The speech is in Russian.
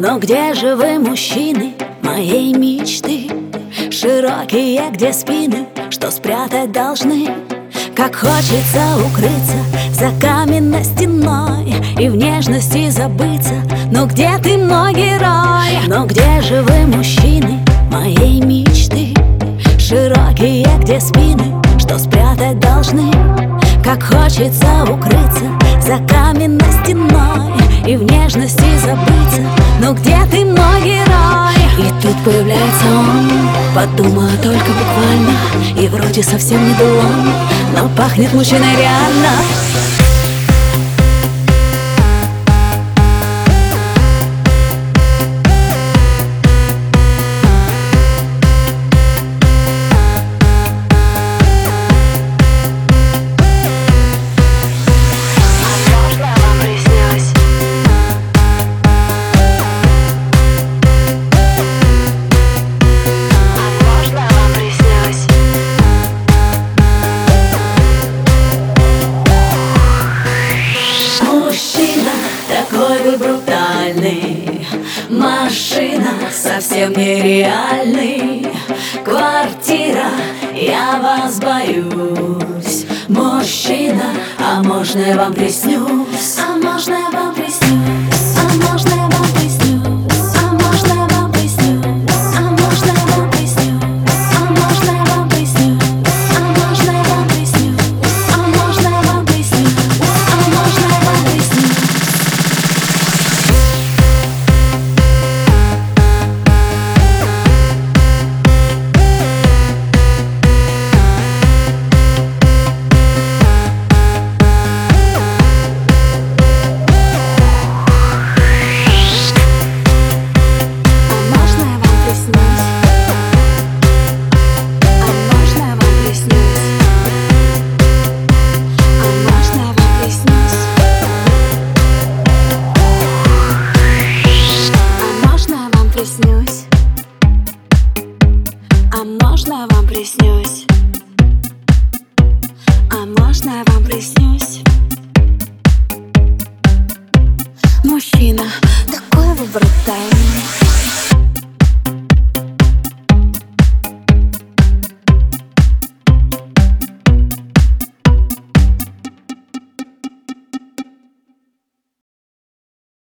Но где же вы, мужчины, моей мечты? Широкие, где спины, что спрятать должны? Как хочется укрыться за каменной стеной И в нежности забыться Но где ты, мой герой? Но где же вы, мужчины, моей мечты? Широкие, где спины, что спрятать должны? Как хочется укрыться за каменной стеной И в нежности забыться появляется он. Подумала только буквально. И вроде совсем не дулон Но пахнет мужчиной реально такой вы брутальный. Машина совсем нереальный. Квартира, я вас боюсь. Мужчина, а можно я вам приснюсь? А можно я вам приснюсь? А можно я вам приснюсь? Мужчина, такой вы брутальный